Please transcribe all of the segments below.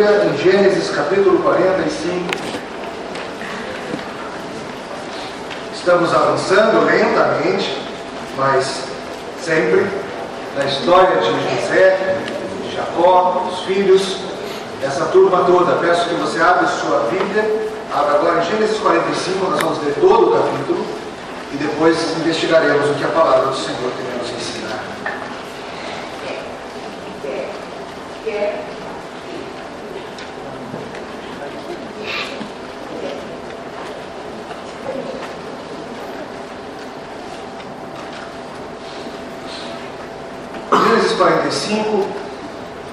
Bíblia em Gênesis capítulo 45. Estamos avançando lentamente, mas sempre na história de José, de Jacó, dos filhos, essa turma toda. Peço que você abra sua Bíblia, abra agora em Gênesis 45, nós vamos ler todo o capítulo e depois investigaremos o que a palavra do Senhor tem a nos ensinar. Gênesis 45.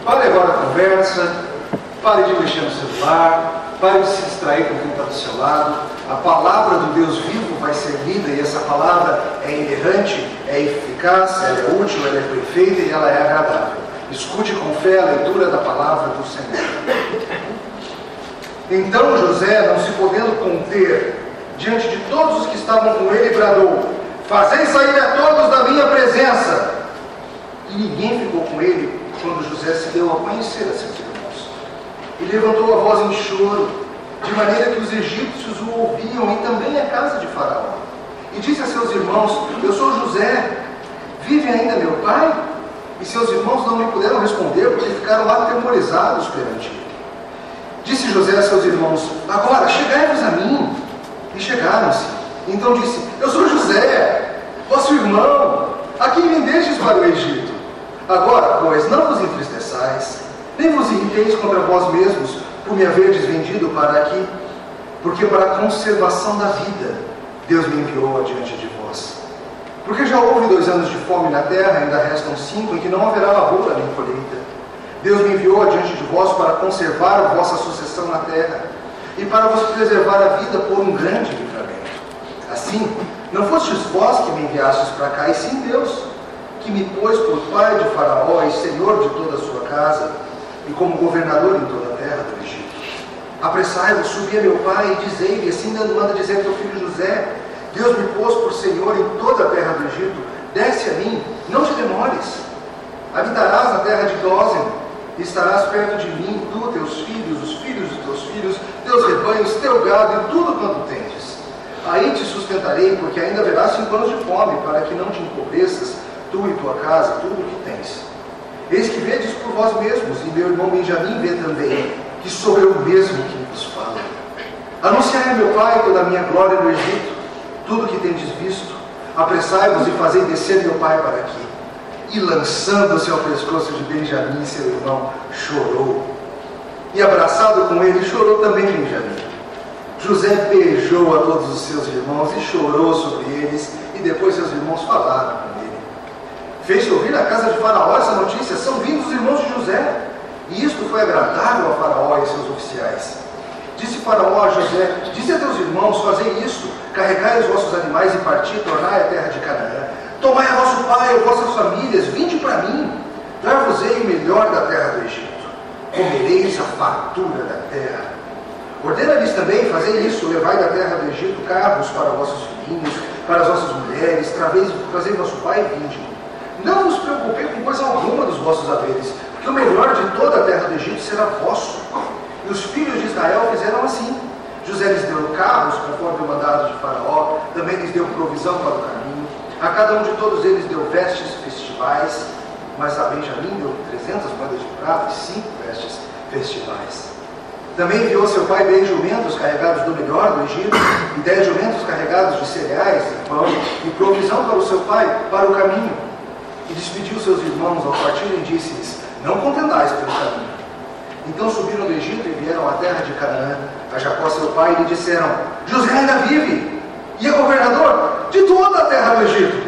Pare agora a conversa, pare de mexer no celular, pare de se distrair com quem está do seu lado. A palavra do Deus vivo vai ser lida e essa palavra é inerrante, é eficaz, ela é útil, ela é perfeita e ela é agradável. Escute com fé a leitura da palavra do Senhor. Então José, não se podendo conter, diante de todos os que estavam com ele, bradou: Fazei sair a todos da minha presença. E ninguém ficou com ele quando José se deu a conhecer a seus irmãos. E levantou a voz em choro, de maneira que os egípcios o ouviam e também a casa de Faraó. E disse a seus irmãos: Eu sou José, vive ainda meu pai? E seus irmãos não lhe puderam responder, porque ficaram atemorizados perante ele. Disse José a seus irmãos: Agora, chegai-vos a mim. E chegaram-se. Então disse: Eu sou José, vosso irmão, a quem vendestes para o Egito. Agora, pois, não vos entristeçais, nem vos irriteis contra vós mesmos, por me haverdes vendido para aqui, porque para a conservação da vida Deus me enviou adiante de vós. Porque já houve dois anos de fome na terra, ainda restam cinco, em que não haverá lavoura nem colheita. Deus me enviou adiante de vós para conservar a vossa sucessão na terra e para vos preservar a vida por um grande livramento. Assim, não fostes vós que me enviastes para cá, e sim Deus, que me pôs por pai de Faraó e senhor de toda a sua casa, e como governador em toda a terra do Egito. Apressai-vos, subi a meu pai e dizei-lhe, assim manda dizer teu filho José, Deus me pôs por senhor em toda a terra do Egito, desce a mim, não te demores. Habitarás na terra de Dósen, e estarás perto de mim, tu, teus filhos, os filhos de teus filhos, teus rebanhos, teu gado e tudo quanto tendes. Aí te sustentarei, porque ainda haverá cinco anos de fome, para que não te empobreças, tu e tua casa, tudo o que tens. Eis que vedes por vós mesmos, e meu irmão Benjamim vê também, que sou eu mesmo quem vos fala. Anunciai a meu pai toda a minha glória no Egito, tudo o que tendes visto. Apressai-vos e fazei descer meu pai para aqui. E lançando-se ao pescoço de Benjamim, seu irmão, chorou. E abraçado com ele, chorou também Benjamim. José beijou a todos os seus irmãos e chorou sobre eles, e depois seus irmãos falaram. Fez ouvir na casa de Faraó essa notícia: são vindos os irmãos de José. E isto foi agradável a Faraó e seus oficiais. Disse Faraó a José: Dize a teus irmãos: Fazei isto, carregai os vossos animais e parti, tornai a terra de Canaã. Tomai a vosso pai e vossas famílias, vinde para mim, dar-vos-ei o melhor da terra do Egito. Comereis a fartura da terra. Ordena-lhes também, fazei isso, levai da terra do Egito carros para vossos filhinhos, para as vossas mulheres, trazei vosso pai e vinde. Não vos preocupei com coisa alguma dos vossos haveres, porque o melhor de toda a terra do Egito será vosso. E os filhos de Israel fizeram assim. José lhes deu carros, conforme o mandado de Faraó, também lhes deu provisão para o caminho. A cada um de todos eles deu vestes festivais, mas a Benjamim deu 300 moedas de prata e cinco vestes festivais. Também enviou seu pai dez jumentos carregados do melhor do Egito, e dez jumentos carregados de cereais pão, e provisão para o seu pai, para o caminho. E despediu seus irmãos ao partirem e disse-lhes: Não contentais pelo caminho. Então subiram do Egito e vieram à terra de Canaã, a Jacó seu pai, e lhe disseram: José ainda vive, e é governador de toda a terra do Egito.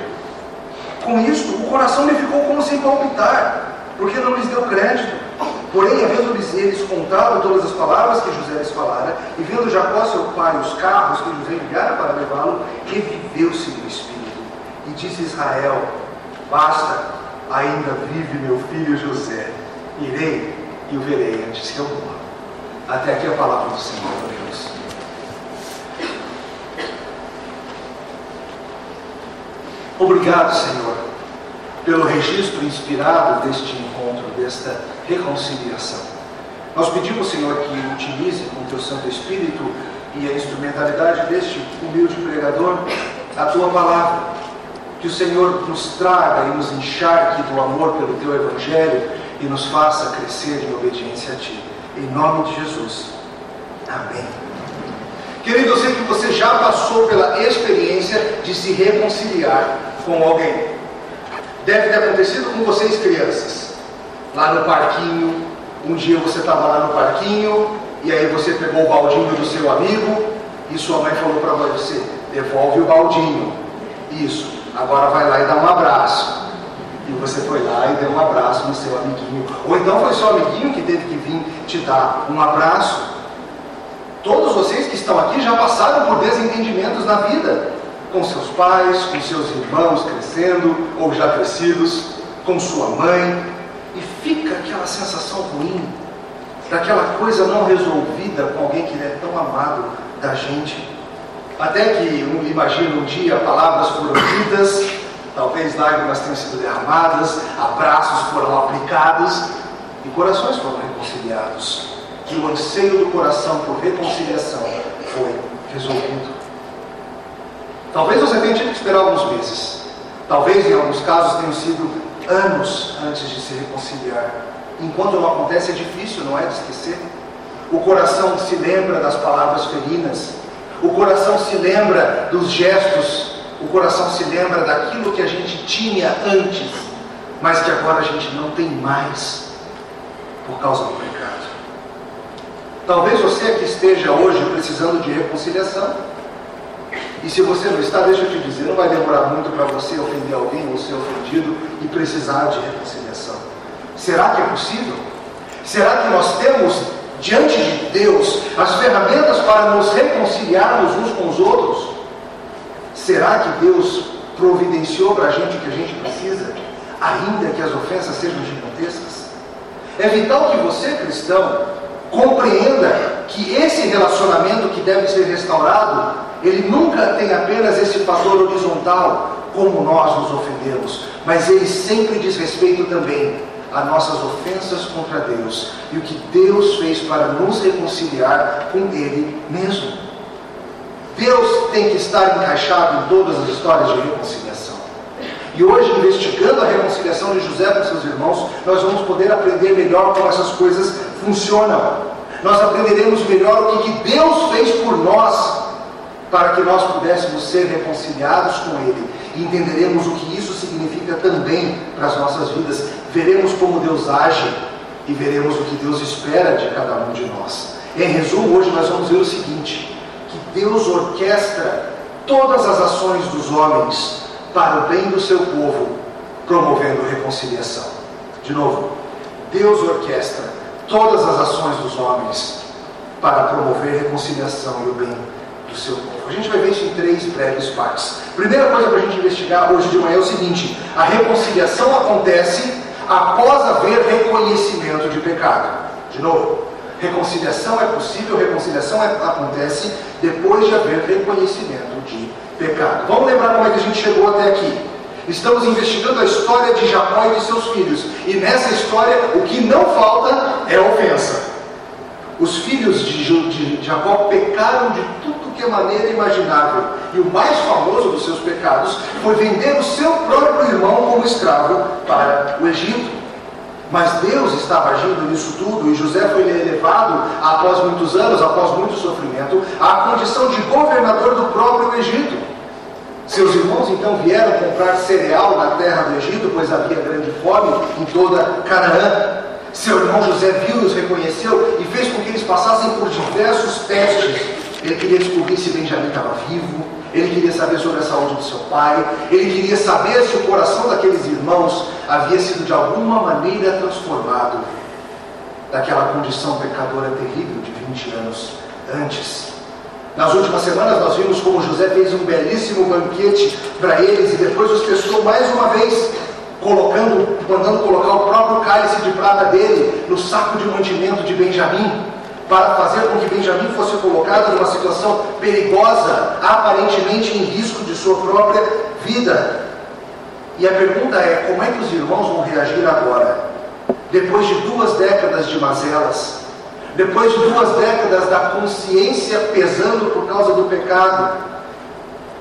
Com isto, o coração lhe ficou como sem palpitar, porque não lhes deu crédito. Porém, havendo-lhes eles contado todas as palavras que José lhes falara, e vendo Jacó seu pai os carros que José enviara para levá-lo, reviveu-se no espírito. E disse Israel: Basta, ainda vive meu filho José. Irei e o verei antes que eu morra. Até aqui a palavra do Senhor, Deus. Obrigado, Senhor, pelo registro inspirado deste encontro, desta reconciliação. Nós pedimos, Senhor, que utilize com teu Santo Espírito e a instrumentalidade deste humilde pregador a tua palavra. Que o Senhor nos traga e nos encharque do amor pelo teu Evangelho e nos faça crescer em obediência a ti. Em nome de Jesus. Amém. Querido, eu sei que você já passou pela experiência de se reconciliar com alguém. Deve ter acontecido com vocês, crianças. Lá no parquinho, um dia você estava lá no parquinho e aí você pegou o baldinho do seu amigo e sua mãe falou para você: devolve o baldinho. Isso, agora vai lá e dá um abraço. E você foi lá e deu um abraço no seu amiguinho. Ou então foi seu amiguinho que teve que vir te dar um abraço. Todos vocês que estão aqui já passaram por desentendimentos na vida. Com seus pais, com seus irmãos crescendo ou já crescidos, com sua mãe. E fica aquela sensação ruim, daquela coisa não resolvida com alguém que é tão amado da gente. Até que, imagina um dia, palavras foram ditas, talvez lágrimas tenham sido derramadas, abraços foram aplicados e corações foram reconciliados. Que o anseio do coração por reconciliação foi resolvido. Talvez você tenha tido que esperar alguns meses. Talvez em alguns casos tenham sido anos antes de se reconciliar. Enquanto não acontece, é difícil, não é? De esquecer. O coração se lembra das palavras ferinas, o coração se lembra dos gestos, o coração se lembra daquilo que a gente tinha antes, mas que agora a gente não tem mais por causa do pecado. Talvez você aqui esteja hoje precisando de reconciliação. E se você não está, deixa eu te dizer, não vai demorar muito para você ofender alguém ou ser ofendido e precisar de reconciliação. Será que é possível? Será que nós temos diante de Deus as ferramentas para nos reconciliarmos uns com os outros? Será que Deus providenciou para a gente o que a gente precisa, ainda que as ofensas sejam gigantescas? É vital que você, cristão, compreenda que esse relacionamento que deve ser restaurado, ele nunca tem apenas esse fator horizontal, como nós nos ofendemos, mas ele sempre diz respeito também as nossas ofensas contra Deus e o que Deus fez para nos reconciliar com Ele mesmo. Deus tem que estar encaixado em todas as histórias de reconciliação. E hoje, investigando a reconciliação de José com seus irmãos, nós vamos poder aprender melhor como essas coisas funcionam. Nós aprenderemos melhor o que Deus fez por nós para que nós pudéssemos ser reconciliados com Ele. E entenderemos o que isso significa também para as nossas vidas. Veremos como Deus age e veremos o que Deus espera de cada um de nós. Em resumo, hoje nós vamos ver o seguinte: que Deus orquestra todas as ações dos homens para o bem do seu povo, promovendo reconciliação. De novo, Deus orquestra todas as ações dos homens para promover reconciliação e o bem do seu povo. A gente vai ver isso em três breves partes. Primeira coisa para a gente investigar hoje de manhã é o seguinte: a reconciliação acontece após haver reconhecimento de pecado. De novo, reconciliação é possível, reconciliação é, acontece depois de haver reconhecimento de pecado. Vamos lembrar como é que a gente chegou até aqui. Estamos investigando a história de Jacó e de seus filhos. E nessa história, o que não falta é ofensa. Os filhos de, de Jacó pecaram de tudo que maneira imaginável. E o mais famoso dos seus pecados foi vender o seu próprio irmão como escravo para o Egito. Mas Deus estava agindo nisso tudo e José foi elevado, após muitos anos, após muito sofrimento, à condição de governador do próprio Egito. Seus irmãos então vieram comprar cereal na terra do Egito, pois havia grande fome em toda Canaã. Seu irmão José viu e os reconheceu e fez com que eles passassem por diversos testes. Ele queria descobrir se Benjamim estava vivo, ele queria saber sobre a saúde do seu pai, ele queria saber se o coração daqueles irmãos havia sido de alguma maneira transformado daquela condição pecadora terrível de 20 anos antes. Nas últimas semanas nós vimos como José fez um belíssimo banquete para eles e depois os testou mais uma vez colocando, mandando colocar o próprio cálice de prata dele no saco de mantimento de Benjamim, para fazer com que Benjamim fosse colocado numa situação perigosa, aparentemente em risco de sua própria vida. E a pergunta é: como é que os irmãos vão reagir agora? Depois de duas décadas de mazelas, depois de duas décadas da consciência pesando por causa do pecado,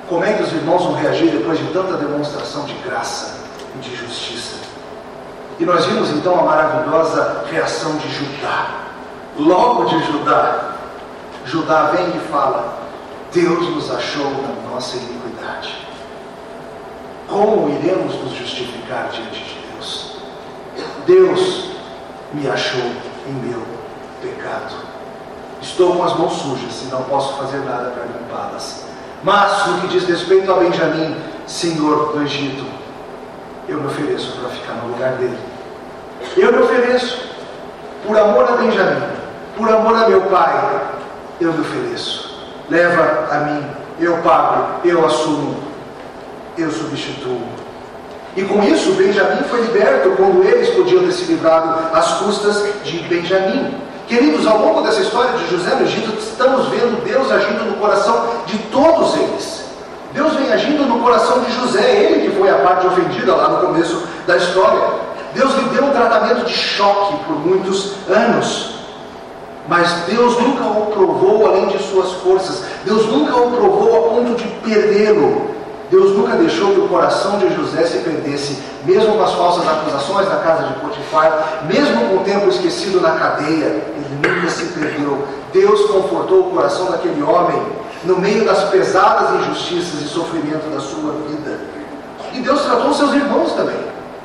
como é que os irmãos vão reagir depois de tanta demonstração de graça e de justiça? E nós vimos então a maravilhosa reação de Judá. Logo de Judá, Judá vem e fala: Deus nos achou na nossa iniquidade. Como iremos nos justificar diante de Deus? Deus me achou em meu pecado. Estou com as mãos sujas e não posso fazer nada para limpá-las. Mas no que diz respeito a Benjamim, senhor do Egito, eu me ofereço para ficar no lugar dele. Eu me ofereço, por amor a Benjamim, por amor a meu pai, eu me ofereço. Leva a mim, eu pago, eu assumo, eu substituo. E com isso, Benjamim foi liberto quando eles podiam ter se livrado às custas de Benjamim. Queridos, ao longo dessa história de José no Egito, estamos vendo Deus agindo no coração de todos eles. Deus vem agindo no coração de José, ele que foi a parte ofendida lá no começo da história. Deus lhe deu um tratamento de choque por muitos anos. Mas Deus nunca o provou além de suas forças. Deus nunca o provou a ponto de perdê-lo. Deus nunca deixou que o coração de José se perdesse, mesmo com as falsas acusações na casa de Potifar, mesmo com o tempo esquecido na cadeia, ele nunca se perdeu. Deus confortou o coração daquele homem no meio das pesadas injustiças e sofrimento da sua vida. E Deus tratou seus irmãos também,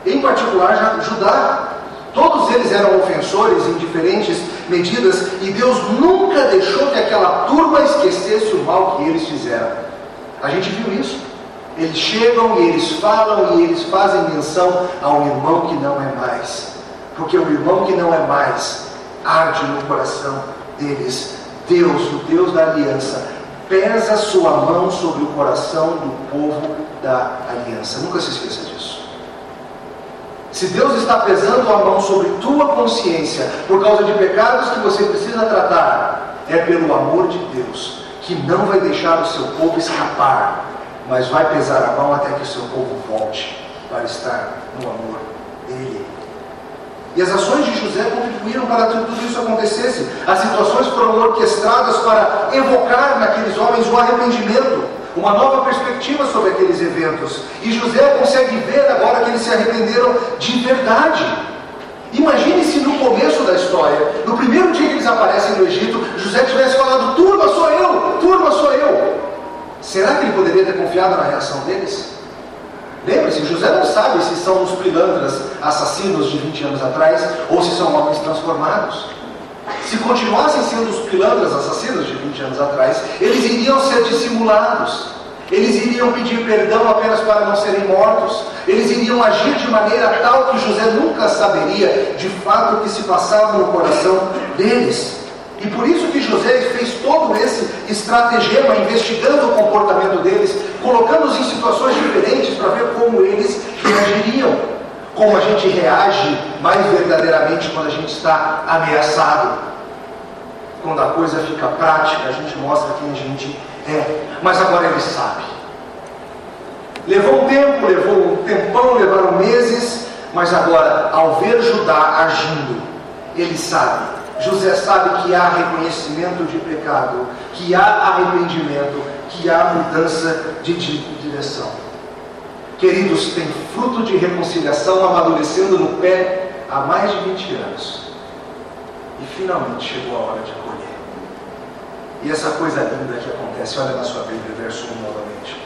em particular Judá. Todos eles eram ofensores em diferentes medidas e Deus nunca deixou que aquela turma esquecesse o mal que eles fizeram. A gente viu isso. Eles chegam e eles falam e eles fazem menção ao irmão que não é mais. Porque o irmão que não é mais arde no coração deles. Deus, o Deus da aliança, pesa sua mão sobre o coração do povo da aliança. Nunca se esqueça disso. Se Deus está pesando a mão sobre tua consciência por causa de pecados que você precisa tratar, é pelo amor de Deus que não vai deixar o seu povo escapar mas vai pesar a mão até que o seu povo volte para estar no amor dele. E as ações de José contribuíram para que tudo isso acontecesse. As situações foram orquestradas para evocar naqueles homens o arrependimento, uma nova perspectiva sobre aqueles eventos. E José consegue ver agora que eles se arrependeram de verdade. Imagine se no começo da história, no primeiro dia que eles aparecem no Egito, José tivesse falado: Turma, sou eu, turma, sou eu. Será que ele poderia ter confiado na reação deles? Lembre-se, José não sabe se são os pilantras assassinos de 20 anos atrás ou se são homens transformados. Se continuassem sendo os pilantras assassinos de 20 anos atrás, eles iriam ser dissimulados. Eles iriam pedir perdão apenas para não serem mortos. Eles iriam agir de maneira tal que José nunca saberia de fato o que se passava no coração deles. E por isso que José fez todo esse estratagema, investigando o comportamento deles, colocando-os em situações diferentes para ver como eles reagiriam. Como a gente reage mais verdadeiramente quando a gente está ameaçado. Quando a coisa fica prática, a gente mostra quem a gente é. Mas agora ele sabe. Levou um tempo, levou um tempão, levaram meses, mas agora, ao ver Judá agindo, ele sabe José sabe que há reconhecimento de pecado, que há arrependimento, que há mudança de direção. Queridos, tem fruto de reconciliação amadurecendo no pé há mais de 20 anos. E finalmente chegou a hora de colher. E essa coisa linda que acontece, olha na sua Bíblia, verso 1 novamente.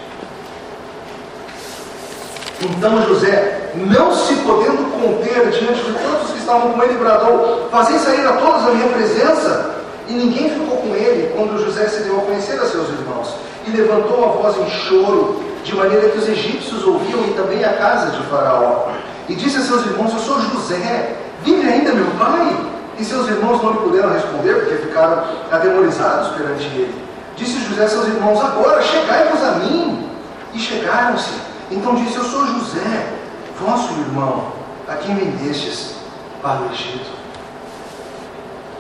Então José, não se podendo conter diante de todos que estavam com ele, bradou: Fazei sair a todos a minha presença. E ninguém ficou com ele quando José se deu a conhecer a seus irmãos. E levantou a voz em choro, de maneira que os egípcios ouviam e também a casa de Faraó. E disse a seus irmãos: Eu sou José, vive ainda meu pai? E seus irmãos não lhe puderam responder, porque ficaram atemorizados perante ele. Disse José a seus irmãos: Agora chegai-vos a mim. E chegaram-se. Então disse: Eu sou José, vosso irmão, a quem vendestes para o Egito.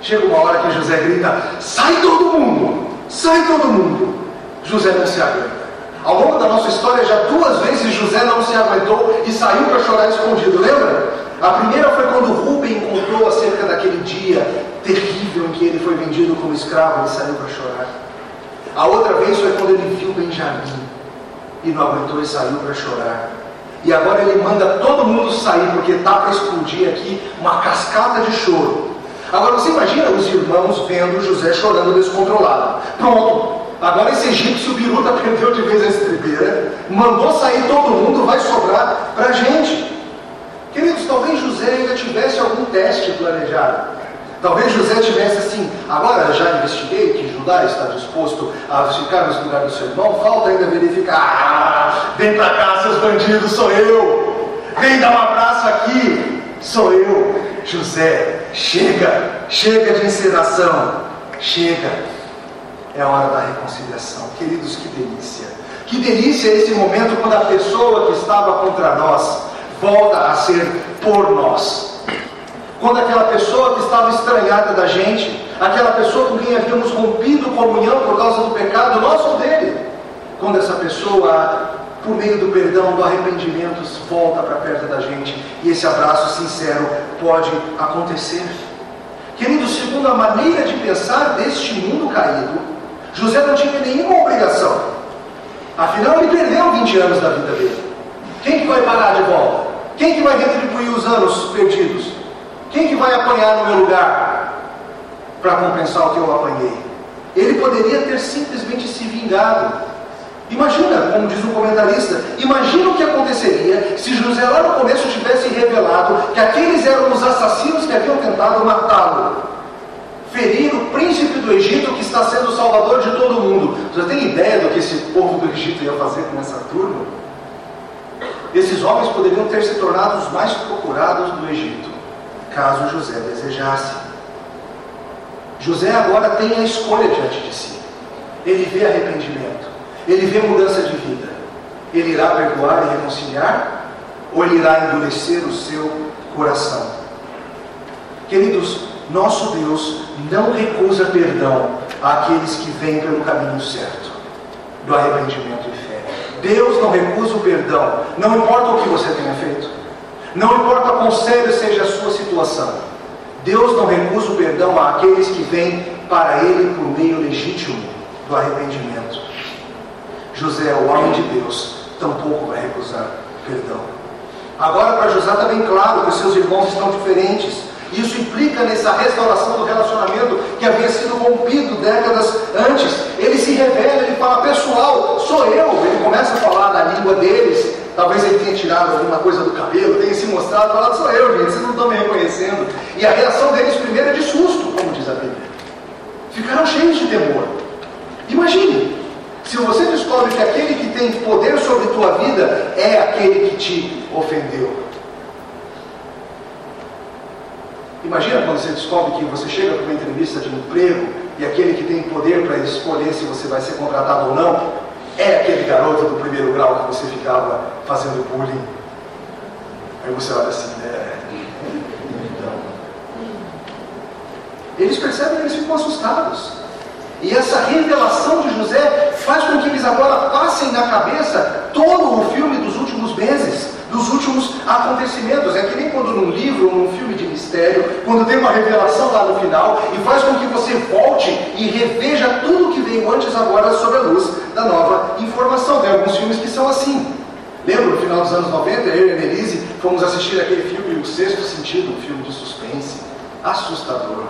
Chega uma hora que José grita: Sai todo mundo! Sai todo mundo! José não se aguenta. Ao longo da nossa história, já duas vezes José não se aguentou e saiu para chorar escondido, lembra? A primeira foi quando Rubem contou acerca daquele dia terrível em que ele foi vendido como escravo, ele saiu para chorar. A outra vez foi quando ele viu Benjamim e não aguentou e saiu para chorar. E agora ele manda todo mundo sair, porque está para explodir aqui uma cascata de choro. Agora você imagina os irmãos vendo José chorando descontrolado. Pronto, agora esse egípcio biruta perdeu de vez a estribeira, mandou sair todo mundo, vai sobrar para a gente. Queridos, talvez José ainda tivesse algum teste planejado. Talvez José tivesse assim, agora já investiguei que Judá está disposto a ficar no lugar do seu irmão, falta ainda verificar. Ah, vem para cá, seus bandidos, sou eu. Vem dar um abraço aqui, sou eu. José, chega, chega de encenação, chega. É a hora da reconciliação. Queridos, que delícia. Que delícia esse momento quando a pessoa que estava contra nós volta a ser por nós. Quando aquela pessoa que estava estranhada da gente, aquela pessoa com quem havíamos rompido comunhão por causa do pecado nosso ou dele, quando essa pessoa, por meio do perdão, do arrependimento, volta para perto da gente e esse abraço sincero pode acontecer. Querido, segundo a maneira de pensar deste mundo caído, José não tinha nenhuma obrigação. Afinal, ele perdeu 20 anos da vida dele. Quem que vai pagar de volta? Quem que vai retribuir os anos perdidos? Quem que vai apanhar no meu lugar para compensar o que eu apanhei? Ele poderia ter simplesmente se vingado. Imagina, como diz um comentarista, imagina o que aconteceria se José lá no começo tivesse revelado que aqueles eram os assassinos que haviam tentado matá-lo. Ferir o príncipe do Egito que está sendo o salvador de todo mundo. Você tem ideia do que esse povo do Egito ia fazer com essa turma? Esses homens poderiam ter se tornado os mais procurados do Egito caso José desejasse. José agora tem a escolha diante de si. Ele vê arrependimento, ele vê mudança de vida. Ele irá perdoar e reconciliar, ou ele irá endurecer o seu coração? Queridos, nosso Deus não recusa perdão àqueles que vêm pelo caminho certo, do arrependimento e fé. Deus não recusa o perdão, não importa o que você tenha feito. Não importa quão sério seja a sua situação, Deus não recusa o perdão àqueles que vêm para Ele por meio legítimo do arrependimento. José, o homem de Deus, tampouco vai recusar perdão. Agora, para José está bem claro que os seus irmãos estão diferentes. Isso implica nessa restauração do relacionamento que havia sido rompido décadas antes. Ele se revela, ele fala, pessoal, sou eu. Ele começa a falar na língua deles, Talvez ele tenha tirado alguma coisa do cabelo, tenha se mostrado, falado, sou eu, gente, vocês não estão me reconhecendo. E a reação deles primeiro é de susto, como diz a Bíblia. Ficaram cheios de temor. Imagine, se você descobre que aquele que tem poder sobre tua vida é aquele que te ofendeu. Imagina quando você descobre que você chega para uma entrevista de emprego e aquele que tem poder para escolher se você vai ser contratado ou não é aquele garoto do primeiro grau que você ficava fazendo bullying. Aí você olha assim, né? Então. Eles percebem que eles ficam assustados. E essa revelação de José faz com que eles agora passem na cabeça todo o filme dos últimos meses dos últimos acontecimentos. É que nem quando num livro ou num filme de mistério, quando tem uma revelação lá no final e faz com que você volte e reveja tudo que veio antes agora sob a luz da nova informação. Tem alguns filmes que são assim. Lembro, no final dos anos 90, eu e a Melise fomos assistir aquele filme O Sexto Sentido, um filme de suspense, assustador.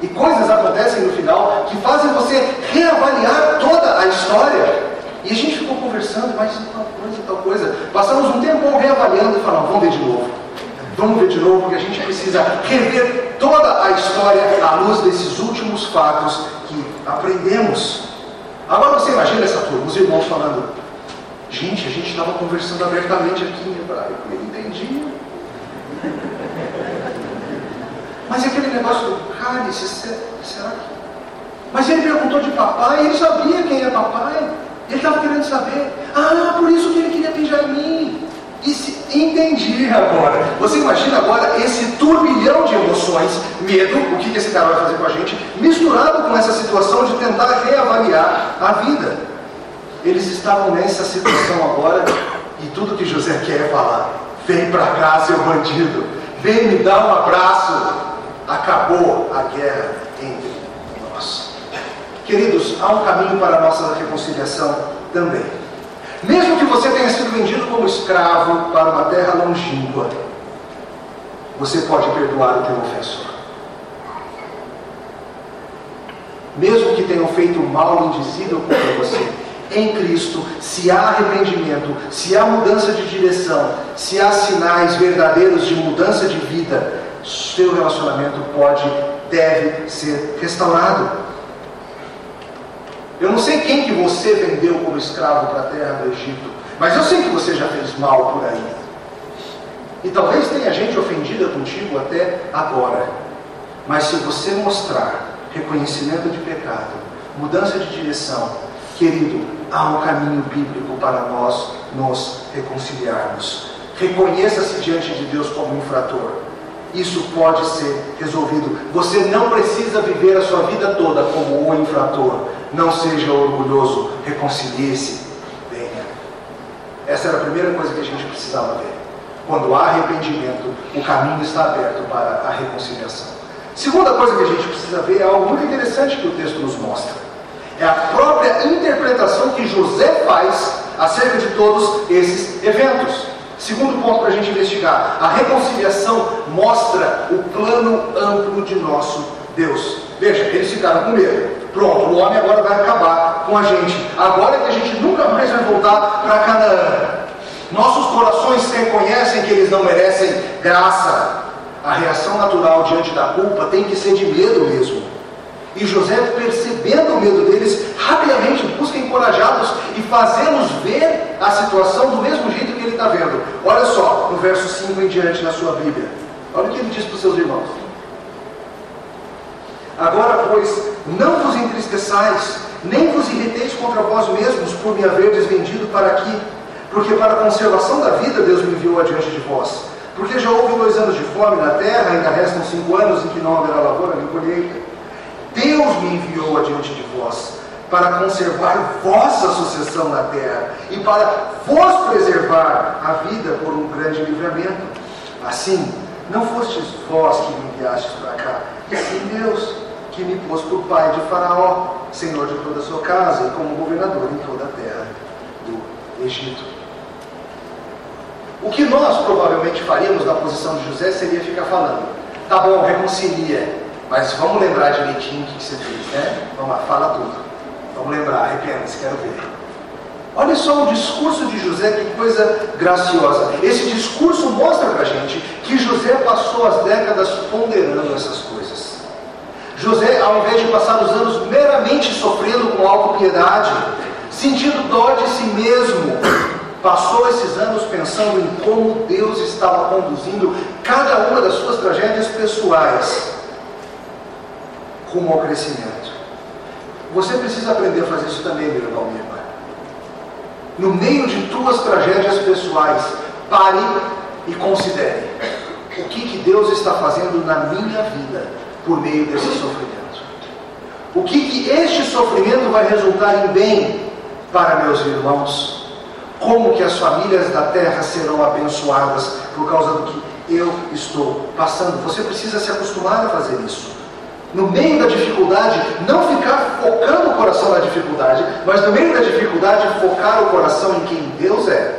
E coisas acontecem no final que fazem você reavaliar toda a história. E a gente ficou conversando, mas tal coisa, tal coisa. Passamos um tempo reavaliando e falamos, vamos ver de novo. Vamos ver de novo, porque a gente precisa rever toda a história à luz desses últimos fatos que aprendemos. Agora você imagina essa turma, os irmãos falando, gente, a gente estava conversando abertamente aqui em hebraico, ele entendia. Mas aquele negócio do cálice, será que. Mas ele perguntou de papai, ele sabia quem é papai. Ele estava querendo saber. Ah, por isso que ele queria beijar em mim. E se entendi agora. Você imagina agora esse turbilhão de emoções, medo, o que esse cara vai fazer com a gente, misturado com essa situação de tentar reavaliar a vida. Eles estavam nessa situação agora e tudo que José quer é falar: vem para cá, seu bandido, vem me dar um abraço. Acabou a guerra Queridos, há um caminho para a nossa reconciliação também. Mesmo que você tenha sido vendido como escravo para uma terra longínqua, você pode perdoar o teu ofensor. Mesmo que tenham feito mal indizível contra você, em Cristo, se há arrependimento, se há mudança de direção, se há sinais verdadeiros de mudança de vida, seu relacionamento pode, deve ser restaurado. Eu não sei quem que você vendeu como escravo para a terra do Egito, mas eu sei que você já fez mal por aí. E talvez tenha gente ofendida contigo até agora. Mas se você mostrar reconhecimento de pecado, mudança de direção, querido, há um caminho bíblico para nós nos reconciliarmos. Reconheça-se diante de Deus como infrator. Isso pode ser resolvido. Você não precisa viver a sua vida toda como o infrator. Não seja orgulhoso. Reconcilie-se. Venha. Essa era a primeira coisa que a gente precisava ver. Quando há arrependimento, o caminho está aberto para a reconciliação. Segunda coisa que a gente precisa ver é algo muito interessante que o texto nos mostra. É a própria interpretação que José faz acerca de todos esses eventos. Segundo ponto para a gente investigar: a reconciliação mostra o plano amplo de nosso Deus. Veja, eles ficaram com medo. Pronto, o homem agora vai acabar com a gente. Agora é que a gente nunca mais vai voltar para Canaã. Nossos corações reconhecem que eles não merecem graça. A reação natural diante da culpa tem que ser de medo mesmo. E José, percebendo o medo deles, rapidamente busca encorajá-los e fazê-los ver a situação do mesmo jeito que ele está vendo. Olha só, no verso 5 em diante na sua Bíblia. Olha o que ele diz para os seus irmãos. Agora, pois, não vos entristeçais, nem vos irriteis contra vós mesmos por me haverdes vendido para aqui, porque para a conservação da vida Deus me enviou adiante de vós. Porque já houve dois anos de fome na terra, ainda restam cinco anos em que não haverá lavoura nem colheita. Deus me enviou adiante de vós para conservar vossa sucessão na terra e para vos preservar a vida por um grande livramento. Assim, não fostes vós que me enviastes para cá, e sim Deus, que me pôs por pai de Faraó, senhor de toda a sua casa e como governador em toda a terra do Egito. O que nós provavelmente faríamos na posição de José seria ficar falando: tá bom, reconcilia, mas vamos lembrar direitinho o que você fez, né? Vamos lá, fala tudo. Vamos lembrar, arrependa-se, quero ver. Olha só o discurso de José, que coisa graciosa. Esse discurso mostra para a gente que José passou as décadas ponderando essas coisas. José, ao invés de passar os anos meramente sofrendo com autopiedade, sentindo dó de si mesmo, passou esses anos pensando em como Deus estava conduzindo cada uma das suas tragédias pessoais rumo ao crescimento. Você precisa aprender a fazer isso também, meu irmão, minha irmã. No meio de tuas tragédias pessoais, pare e considere o que, que Deus está fazendo na minha vida por meio desse sofrimento. O que, que este sofrimento vai resultar em bem para meus irmãos? Como que as famílias da terra serão abençoadas por causa do que eu estou passando? Você precisa se acostumar a fazer isso no meio da dificuldade, não ficar focando o coração na dificuldade, mas no meio da dificuldade, focar o coração em quem Deus é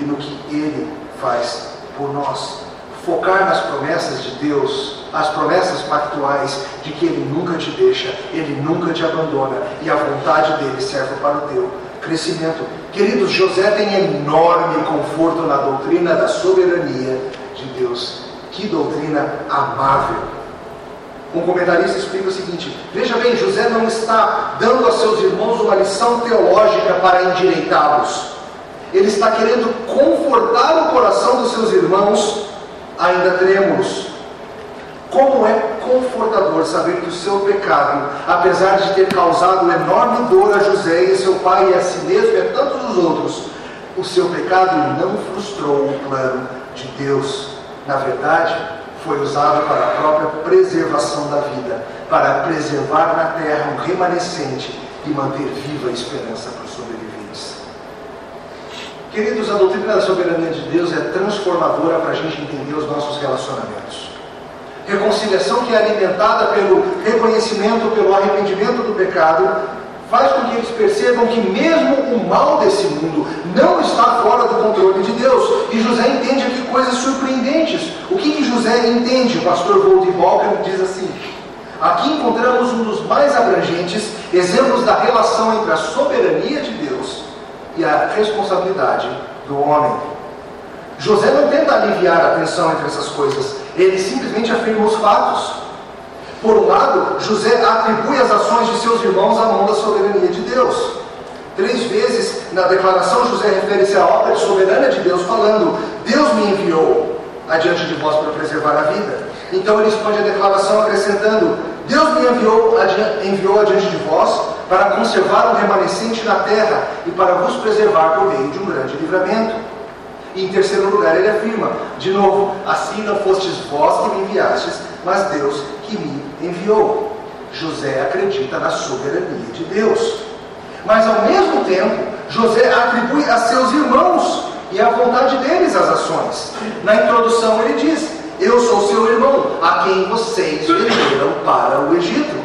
e no que Ele faz por nós. Focar nas promessas de Deus, as promessas pactuais de que Ele nunca te deixa, Ele nunca te abandona e a vontade dele serve para o teu crescimento. Queridos, José tem enorme conforto na doutrina da soberania de Deus. Que doutrina amável! Um comentarista explica o seguinte: veja bem, José não está dando a seus irmãos uma lição teológica para endireitá-los. Ele está querendo confortar o coração dos seus irmãos, ainda trêmulos. Como é confortador saber que o seu pecado, apesar de ter causado enorme dor a José e a seu pai e a si mesmo e a tantos os outros, o seu pecado não frustrou o plano de Deus. Na verdade, foi usado para a própria preservação da vida, para preservar na terra um remanescente e manter viva a esperança para os sobreviventes. Queridos, a doutrina da soberania de Deus é transformadora para a gente entender os nossos relacionamentos. reconciliação que é alimentada pelo reconhecimento, pelo arrependimento do pecado, faz com que eles percebam que mesmo o mal desse mundo não está fora do controle de Deus. E José entende aqui coisas surpreendentes. O que, que José entende? O pastor Goldie Walker diz assim: aqui encontramos um dos mais abrangentes exemplos da relação entre a soberania de Deus e a responsabilidade do homem. José não tenta aliviar a tensão entre essas coisas, ele simplesmente afirma os fatos. Por um lado, José atribui as ações de seus irmãos à mão da soberania de Deus. Três vezes na declaração, José refere-se à obra soberana de Deus, falando: Deus me enviou adiante de vós para preservar a vida. Então ele expande a declaração acrescentando: Deus me enviou, adiante, enviou adiante de vós para conservar o remanescente na terra e para vos preservar por meio de um grande livramento. E em terceiro lugar, ele afirma, de novo, assim não fostes vós que me enviastes, mas Deus que me enviou. José acredita na soberania de Deus. Mas ao mesmo tempo, José atribui a seus irmãos e à vontade deles as ações. Na introdução ele diz: Eu sou seu irmão, a quem vocês venderam para o Egito.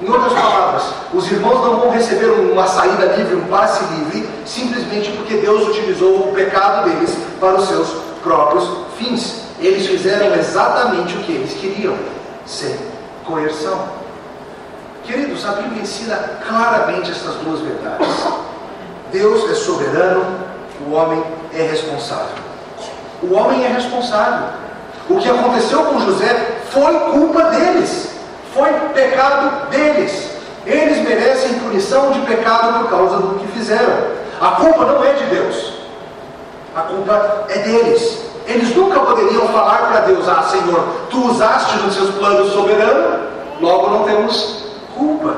Em outras palavras, os irmãos não vão receber uma saída livre, um passe livre, simplesmente porque Deus utilizou o pecado deles para os seus próprios fins. Eles fizeram exatamente o que eles queriam, sem coerção. Queridos, a Bíblia ensina claramente essas duas verdades. Deus é soberano, o homem é responsável. O homem é responsável. O que aconteceu com José foi culpa deles foi pecado deles. Eles merecem punição de pecado por causa do que fizeram. A culpa não é de Deus. A culpa é deles. Eles nunca poderiam falar para Deus: Ah, Senhor, tu usaste nos seus planos soberanos, logo não temos culpa.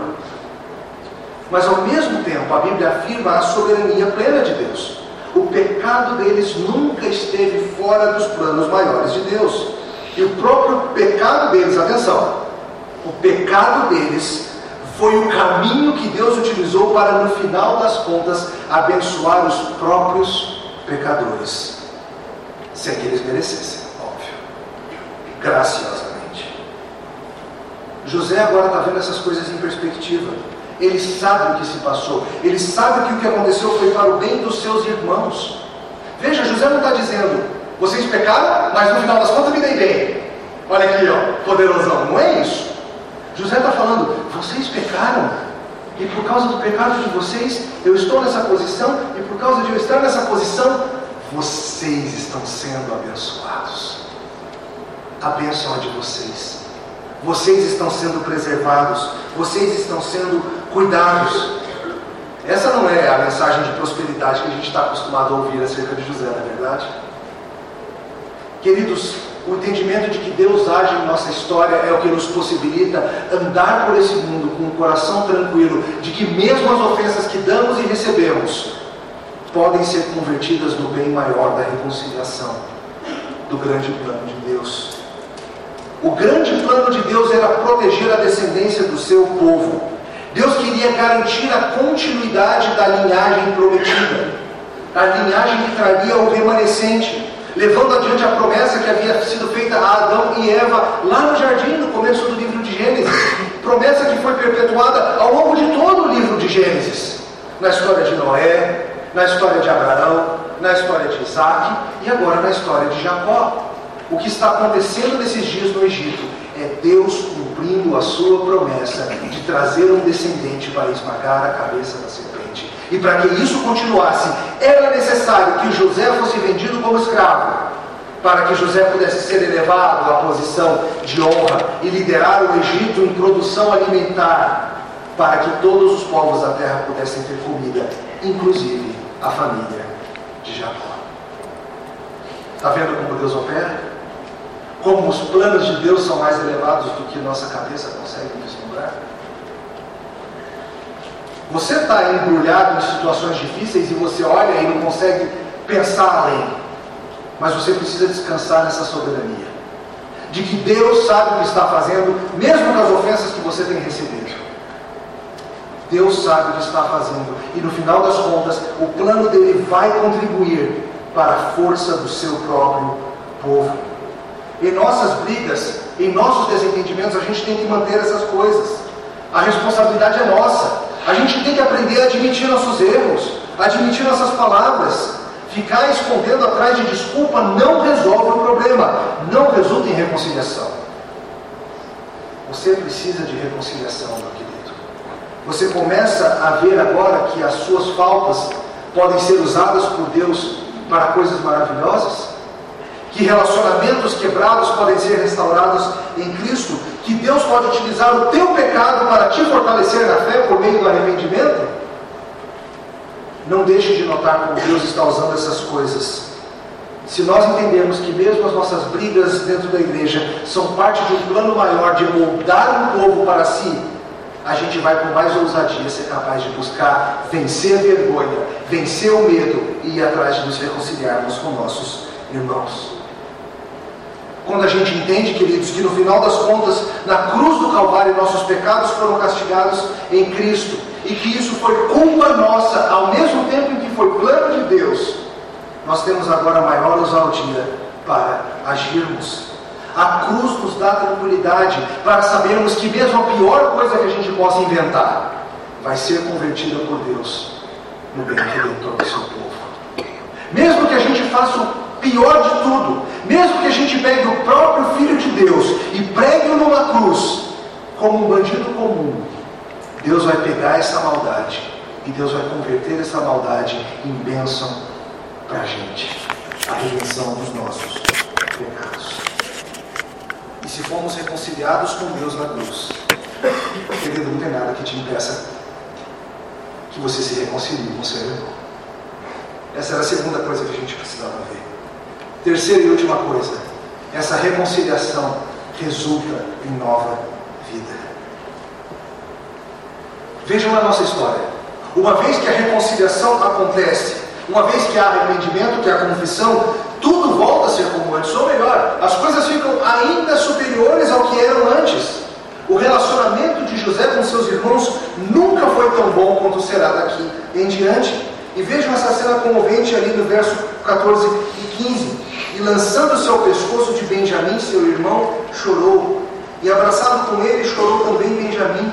Mas ao mesmo tempo, a Bíblia afirma a soberania plena de Deus. O pecado deles nunca esteve fora dos planos maiores de Deus. E o próprio pecado deles, atenção, o pecado deles foi o caminho que Deus utilizou para, no final das contas, abençoar os próprios pecadores, sem que eles merecessem, óbvio, graciosamente. José agora está vendo essas coisas em perspectiva. Ele sabe o que se passou, ele sabe que o que aconteceu foi para o bem dos seus irmãos. Veja, José não está dizendo, vocês pecaram, mas no final das contas me dei bem. Olha aqui, ó, poderosão. Não é isso. José está falando: vocês pecaram, e por causa do pecado de vocês, eu estou nessa posição, e por causa de eu estar nessa posição, vocês estão sendo abençoados. A bênção é de vocês. Vocês estão sendo preservados, vocês estão sendo cuidados. Essa não é a mensagem de prosperidade que a gente está acostumado a ouvir acerca de José, não é verdade? Queridos, o entendimento de que Deus age em nossa história é o que nos possibilita andar por esse mundo com um coração tranquilo, de que mesmo as ofensas que damos e recebemos podem ser convertidas no bem maior da reconciliação, do grande plano de Deus. O grande plano de Deus era proteger a descendência do seu povo. Deus queria garantir a continuidade da linhagem prometida, a linhagem que traria o remanescente levando adiante a promessa que havia sido feita a Adão e Eva lá no jardim, no começo do livro de Gênesis. Promessa que foi perpetuada ao longo de todo o livro de Gênesis. Na história de Noé, na história de Abraão, na história de Isaac e agora na história de Jacó. O que está acontecendo nesses dias no Egito é Deus cumprindo a sua promessa de trazer um descendente para esmagar a cabeça da serpente. E para que isso continuasse, era necessário que José fosse vendido como escravo, para que José pudesse ser elevado à posição de honra e liderar o Egito em produção alimentar, para que todos os povos da terra pudessem ter comida, inclusive a família de Jacó. Está vendo como Deus opera? Como os planos de Deus são mais elevados do que nossa cabeça consegue vislumbrar? Você está embrulhado em situações difíceis e você olha e não consegue pensar além. Mas você precisa descansar nessa soberania. De que Deus sabe o que está fazendo, mesmo com as ofensas que você tem recebido. Deus sabe o que está fazendo. E no final das contas, o plano dele vai contribuir para a força do seu próprio povo. Em nossas brigas, em nossos desentendimentos, a gente tem que manter essas coisas. A responsabilidade é nossa. A gente tem que aprender a admitir nossos erros, admitir nossas palavras. Ficar escondendo atrás de desculpa não resolve o problema, não resulta em reconciliação. Você precisa de reconciliação, meu. Você começa a ver agora que as suas faltas podem ser usadas por Deus para coisas maravilhosas? Que relacionamentos quebrados podem ser restaurados em Cristo? Que Deus pode utilizar o teu pecado para te fortalecer na fé por meio do arrependimento? Não deixe de notar como Deus está usando essas coisas. Se nós entendemos que mesmo as nossas brigas dentro da igreja são parte de um plano maior de moldar um povo para si, a gente vai com mais ousadia ser capaz de buscar vencer a vergonha, vencer o medo e ir atrás de nos reconciliarmos com nossos irmãos. Quando a gente entende, queridos, que no final das contas, na cruz do Calvário, nossos pecados foram castigados em Cristo e que isso foi culpa nossa, ao mesmo tempo em que foi plano de Deus, nós temos agora maior ousadia para agirmos. A cruz nos dá tranquilidade para sabermos que, mesmo a pior coisa que a gente possa inventar, vai ser convertida por Deus no bem redentor do seu povo. Mesmo que a gente faça o pior de tudo, mesmo que a gente pegue o próprio Filho de Deus e pregue-o numa cruz, como um bandido comum, Deus vai pegar essa maldade e Deus vai converter essa maldade em bênção para a gente, a redenção dos nossos pecados. E se formos reconciliados com Deus na cruz, querido, não tem nada que te impeça que você se reconcilie com o seu irmão. Essa era a segunda coisa que a gente precisava ver. Terceira e última coisa, essa reconciliação resulta em nova vida. Vejam a nossa história. Uma vez que a reconciliação acontece, uma vez que há arrependimento, que há confissão, tudo volta a ser como antes, ou melhor, as coisas ficam ainda superiores ao que eram antes. O relacionamento de José com seus irmãos nunca foi tão bom quanto será daqui em diante. E vejam essa cena comovente ali no verso 14 e 15. E lançando se ao pescoço de Benjamim, seu irmão, chorou. E abraçado com ele, chorou também Benjamim.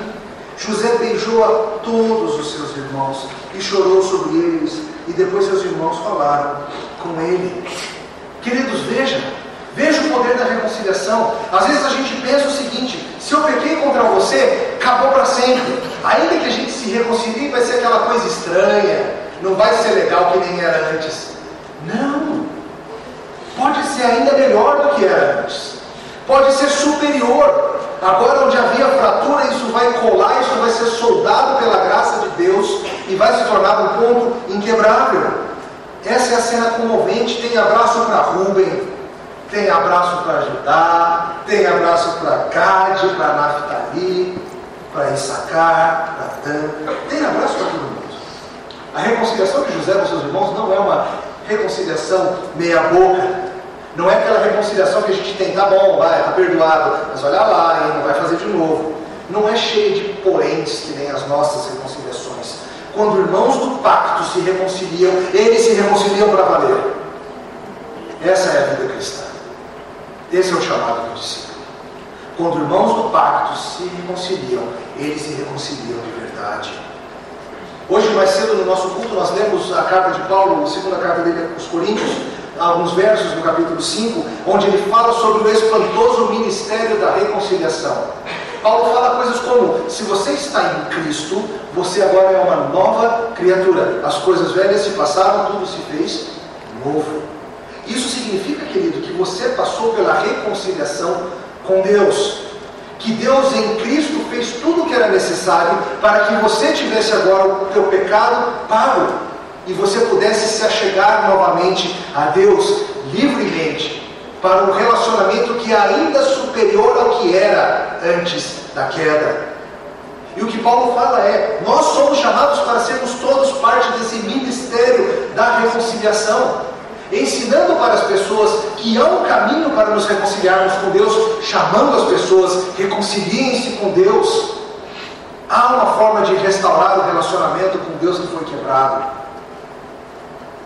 José beijou a todos os seus irmãos e chorou sobre eles. E depois seus irmãos falaram com ele. Queridos, vejam, veja o poder da reconciliação. Às vezes a gente pensa o seguinte: se eu pequei contra você, acabou para sempre. Ainda que a gente se reconcilie, vai ser aquela coisa estranha, não vai ser legal que nem era antes. Não. Pode ser ainda melhor do que era antes. Pode ser superior. Agora, onde havia fratura, isso vai colar, isso vai ser soldado pela graça de Deus e vai se tornar um ponto inquebrável. Essa é a cena comovente. Tem abraço para Rubem, tem abraço para Judá, tem abraço para Gade, para Naphtali, para Issacar, para Dan. Tem abraço para todo mundo. A reconciliação de José com seus irmãos não é uma reconciliação meia-boca. Não é aquela reconciliação que a gente tem, tá bom, vai, tá perdoado, mas olha lá, hein, não vai fazer de novo. Não é cheia de poréns que nem as nossas reconciliações. Quando irmãos do pacto se reconciliam, eles se reconciliam para valer. Essa é a vida cristã. Esse é o chamado do discípulo. Quando irmãos do pacto se reconciliam, eles se reconciliam de verdade. Hoje, mais cedo no nosso culto, nós lemos a carta de Paulo, a segunda carta dele aos Coríntios, alguns versos no capítulo 5, onde ele fala sobre o espantoso ministério da reconciliação. Paulo fala coisas como: se você está em Cristo, você agora é uma nova criatura. As coisas velhas se passaram, tudo se fez novo. Isso significa, querido, que você passou pela reconciliação com Deus. Que Deus em Cristo fez tudo o que era necessário para que você tivesse agora o teu pecado pago e você pudesse se achegar novamente a Deus livremente para um relacionamento que é ainda superior ao que era antes da queda. E o que Paulo fala é: nós somos chamados para sermos todos parte desse ministério da reconciliação, ensinando para as pessoas que há um caminho para nos reconciliarmos com Deus, chamando as pessoas, reconciliem-se com Deus. Há uma forma de restaurar o relacionamento com Deus que foi quebrado.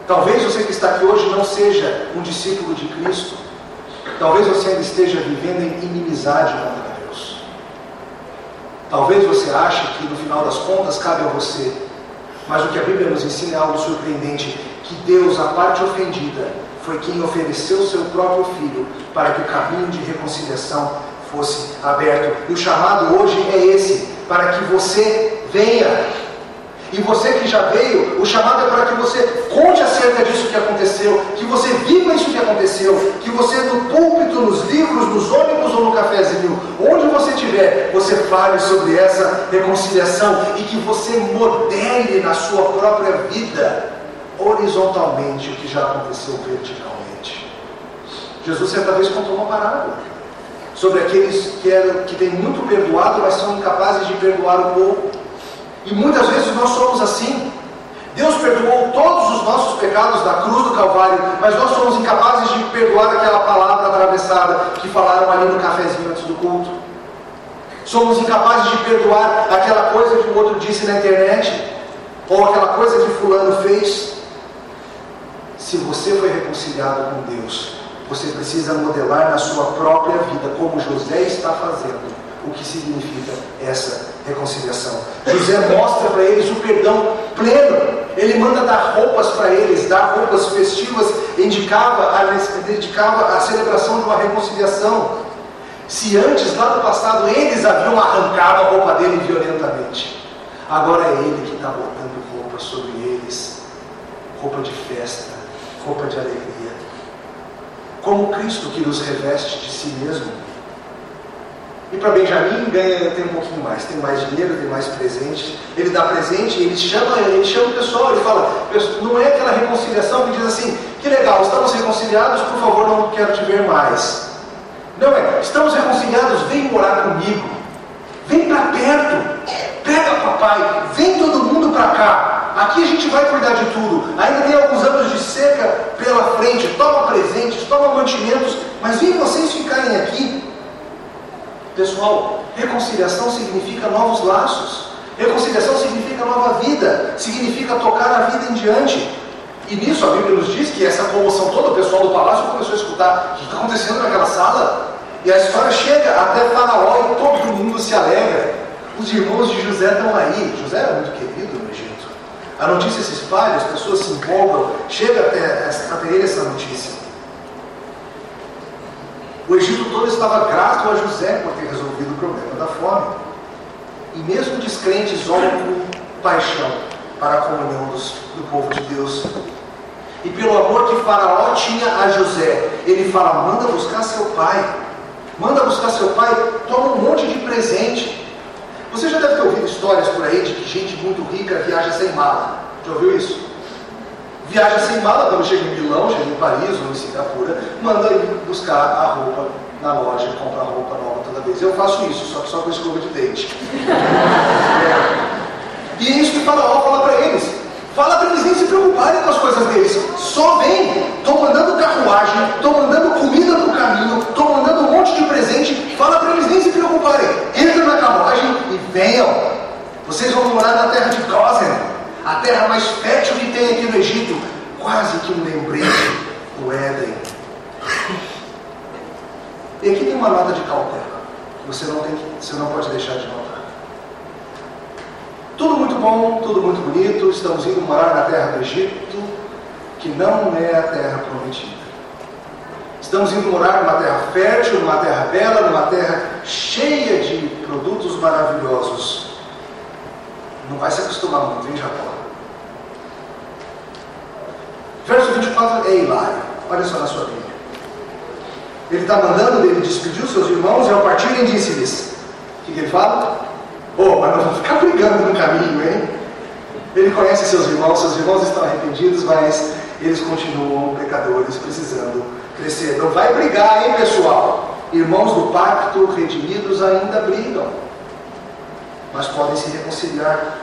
Talvez você que está aqui hoje não seja um discípulo de Cristo. Talvez você ainda esteja vivendo em inimizade contra Deus. Talvez você ache que no final das contas cabe a você. Mas o que a Bíblia nos ensina é algo surpreendente: que Deus, a parte ofendida, foi quem ofereceu seu próprio filho para que o caminho de reconciliação fosse aberto. E o chamado hoje é esse: para que você venha e você que já veio, o chamado é para que você conte acerca disso que aconteceu, que você viva isso que aconteceu, que você no púlpito, nos livros, nos ônibus ou no cafezinho, onde você estiver, você fale sobre essa reconciliação e que você modele na sua própria vida, horizontalmente, o que já aconteceu verticalmente. Jesus certa vez contou uma parábola sobre aqueles que, eram, que têm muito perdoado, mas são incapazes de perdoar o pouco. E muitas vezes nós somos assim. Deus perdoou todos os nossos pecados da cruz do Calvário, mas nós somos incapazes de perdoar aquela palavra atravessada que falaram ali no cafezinho antes do culto. Somos incapazes de perdoar aquela coisa que o outro disse na internet, ou aquela coisa que fulano fez. Se você foi reconciliado com Deus, você precisa modelar na sua própria vida, como José está fazendo, o que significa essa reconciliação. José mostra para eles o perdão pleno. Ele manda dar roupas para eles, dar roupas festivas, indicava a, dedicava a celebração de uma reconciliação. Se antes, lá no passado, eles haviam arrancado a roupa dele violentamente, agora é ele que está botando roupa sobre eles roupa de festa, roupa de alegria. Como Cristo que nos reveste de si mesmo e para Benjamin ganha, tem um pouquinho mais, tem mais dinheiro, tem mais presente. Ele dá presente, ele chama, ele chama o pessoal, ele fala, não é aquela reconciliação que diz assim, que legal, estamos reconciliados, por favor, não quero te ver mais. Não é, estamos reconciliados, vem morar comigo. Vem para perto. Pega papai, vem todo mundo para cá. Aqui a gente vai cuidar de tudo. Ainda tem alguns anos de seca pela frente. Toma presentes, toma mantimentos, mas vem vocês ficarem aqui Pessoal, reconciliação significa novos laços. Reconciliação significa nova vida, significa tocar a vida em diante. E nisso a Bíblia nos diz que essa comoção toda, o pessoal do palácio começou a escutar o que está acontecendo naquela sala. E a história chega até Faraó e todo mundo se alegra. Os irmãos de José estão aí. José era muito querido no Egito. A notícia se espalha, as pessoas se empolgam, chega até, até ele essa notícia. O Egito todo estava grato a José por ter resolvido o problema da fome. E mesmo descrentes olham com paixão para a comunhão dos, do povo de Deus. E pelo amor que Faraó tinha a José, ele fala: manda buscar seu pai. Manda buscar seu pai, toma um monte de presente. Você já deve ter ouvido histórias por aí de que gente muito rica viaja sem mala. Já ouviu isso? Viaja sem mala, quando chega em Milão, chega em Paris ou em Singapura, manda ir buscar a roupa na loja, comprar roupa nova toda vez. Eu faço isso, só que só com escova de dente. E é isso que Faraó fala para eles. Fala para eles nem se preocuparem com as coisas deles. Só vem. Estou mandando carruagem, estou mandando comida no caminho, estou mandando um monte de presente. Fala para eles nem se preocuparem. Entra na carruagem e venham. Vocês vão morar na terra de Gozen a terra mais fértil que tem aqui no Egito, quase que um lembrete do Éden. E aqui tem uma nota de cautela, que você não, tem, você não pode deixar de notar. Tudo muito bom, tudo muito bonito, estamos indo morar na terra do Egito, que não é a terra prometida. Estamos indo morar numa terra fértil, numa terra bela, numa terra cheia de produtos maravilhosos não vai se acostumar muito, em Jacó. Verso 24 é hilário. Olha só na sua Bíblia. Ele está mandando, ele despediu seus irmãos e ao partirem disse-lhes: O que, que, ele fala? Oh, mas não vão ficar brigando no caminho, hein? Ele conhece seus irmãos, seus irmãos estão arrependidos, mas eles continuam pecadores, precisando crescer. Não vai brigar, hein, pessoal? Irmãos do pacto, redimidos, ainda brigam mas podem se reconciliar.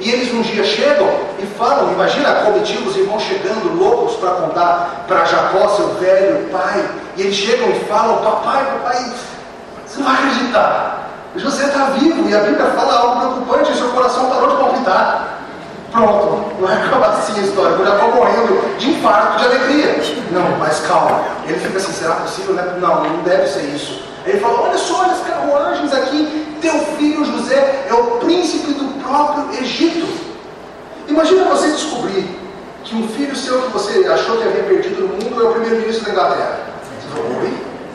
E eles um dia chegam e falam, imagina comitiva, os irmãos chegando loucos para contar para Jacó, seu velho pai, e eles chegam e falam, papai, papai, você não vai acreditar, José está vivo, e a Bíblia fala algo preocupante, e seu coração parou de palpitar. Pronto, não é acabar assim a história, o Jacó morrendo de infarto, de alegria. Não, mas calma. Ele fica assim, será possível? Né? Não, não deve ser isso. Ele fala, olha só, olha as carruagens aqui, teu filho José é o príncipe do próprio Egito. Imagina você descobrir que um filho seu que você achou que havia perdido no mundo é o primeiro-ministro da Inglaterra. Você falou, oi?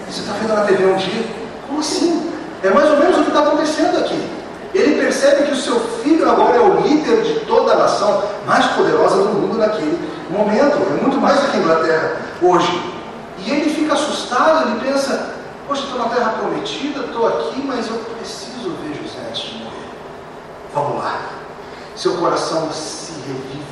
Você está vendo na TV um dia? Como assim? É mais ou menos o que está acontecendo aqui. Ele percebe que o seu filho agora é o líder de toda a nação mais poderosa do mundo naquele momento. É muito mais do que a Inglaterra hoje. E ele fica assustado, ele pensa, poxa, estou na terra prometida, estou aqui, mas eu preciso ver José antes de morrer. Vamos lá. Seu coração se revive,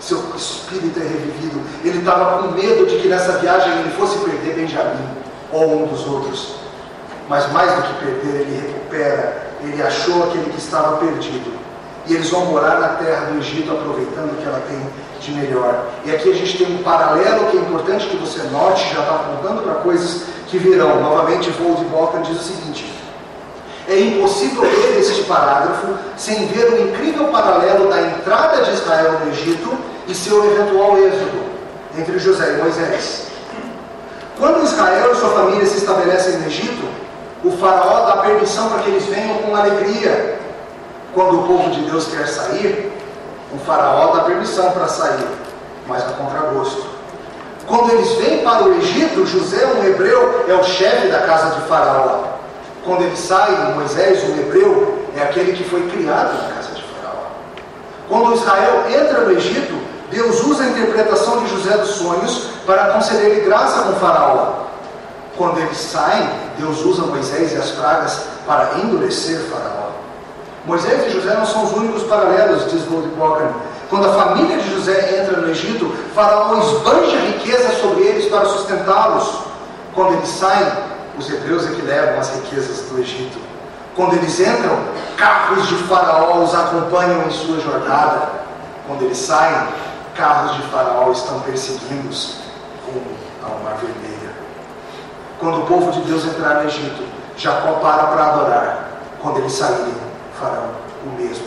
seu espírito é revivido. Ele estava com medo de que nessa viagem ele fosse perder Benjamim ou um dos outros. Mas mais do que perder, ele recupera. Ele achou aquele que estava perdido. E eles vão morar na terra do Egito, aproveitando o que ela tem de melhor. E aqui a gente tem um paralelo que é importante que você note, já está apontando para coisas que virão. Novamente, Vold Bocan diz o seguinte: é impossível ler este parágrafo sem ver o incrível paralelo da entrada de Israel no Egito e seu eventual êxodo entre José e Moisés. Quando Israel e sua família se estabelecem no Egito, o faraó dá permissão para que eles venham com alegria. Quando o povo de Deus quer sair, o faraó dá permissão para sair, mas a contragosto. Quando eles vêm para o Egito, José, um hebreu, é o chefe da casa de faraó. Quando eles saem, Moisés, um hebreu, é aquele que foi criado na casa de faraó. Quando Israel entra no Egito, Deus usa a interpretação de José dos sonhos para conceder-lhe graça com faraó. Quando eles saem, Deus usa Moisés e as pragas para endurecer faraó. Moisés e José não são os únicos paralelos, diz Goldwalker. Quando a família de José entra no Egito, Faraó esbanja riqueza sobre eles para sustentá-los. Quando eles saem, os hebreus é que levam as riquezas do Egito. Quando eles entram, carros de Faraó os acompanham em sua jornada. Quando eles saem, carros de Faraó estão perseguindo-os rumo ao Mar Vermelho. Quando o povo de Deus entrar no Egito, Jacó para para adorar. Quando eles saírem, farão o mesmo.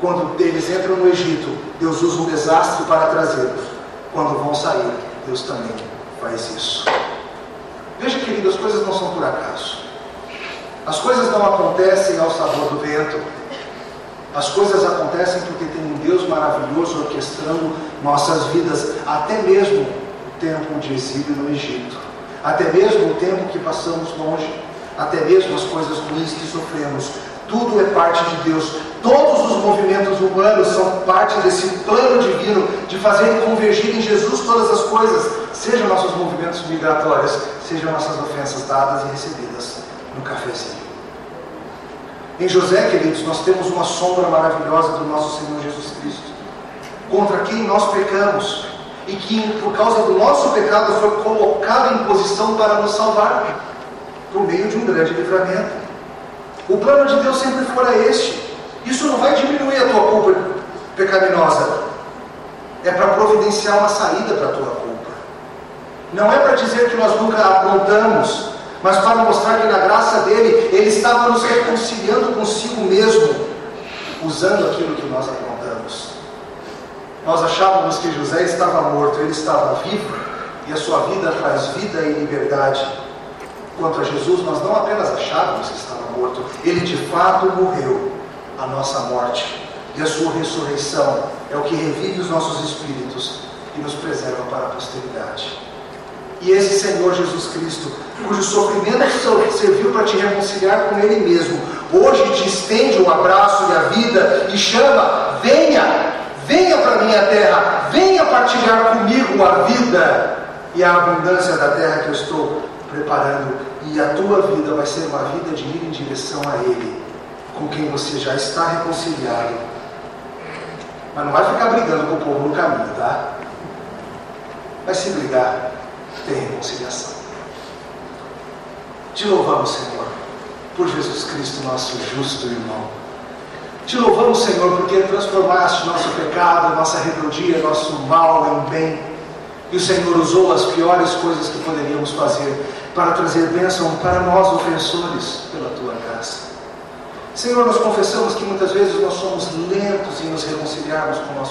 Quando eles entram no Egito, Deus usa um desastre para trazê-los. Quando vão sair, Deus também faz isso. Veja, querido, as coisas não são por acaso. As coisas não acontecem ao sabor do vento. As coisas acontecem porque tem um Deus maravilhoso orquestrando nossas vidas, até mesmo o tempo de exílio no Egito, até mesmo o tempo que passamos longe, até mesmo as coisas ruins que sofremos. Tudo é parte de Deus. Todos os movimentos humanos são parte desse plano divino de fazer convergir em Jesus todas as coisas, sejam nossos movimentos migratórios, sejam nossas ofensas dadas e recebidas no cafezinho. Em José, queridos, nós temos uma sombra maravilhosa do nosso Senhor Jesus Cristo, contra quem nós pecamos e que, por causa do nosso pecado, foi colocado em posição para nos salvar por meio de um grande livramento. O plano de Deus sempre fora este. Isso não vai diminuir a tua culpa pecaminosa. É para providenciar uma saída para a tua culpa. Não é para dizer que nós nunca aprontamos, mas para mostrar que na graça dele, ele estava nos reconciliando consigo mesmo, usando aquilo que nós aprontamos. Nós achávamos que José estava morto, ele estava vivo, e a sua vida traz vida e liberdade. Quanto a Jesus, nós não apenas achávamos que estava morto, ele de fato morreu a nossa morte. E a sua ressurreição é o que revive os nossos espíritos e nos preserva para a posteridade. E esse Senhor Jesus Cristo, cujo sofrimento serviu para te reconciliar com Ele mesmo, hoje te estende o abraço e a vida e chama: venha, venha para a minha terra, venha partilhar comigo a vida e a abundância da terra que eu estou preparando. E a tua vida vai ser uma vida de ir em direção a Ele, com quem você já está reconciliado. Mas não vai ficar brigando com o povo no caminho, tá? Vai se brigar, tem reconciliação. Te louvamos, Senhor, por Jesus Cristo, nosso justo irmão. Te louvamos, Senhor, porque transformaste nosso pecado, nossa rebeldia, nosso mal em bem. E o Senhor usou as piores coisas que poderíamos fazer para trazer bênção para nós, ofensores, pela tua graça. Senhor, nós confessamos que muitas vezes nós somos lentos em nos reconciliarmos com o nosso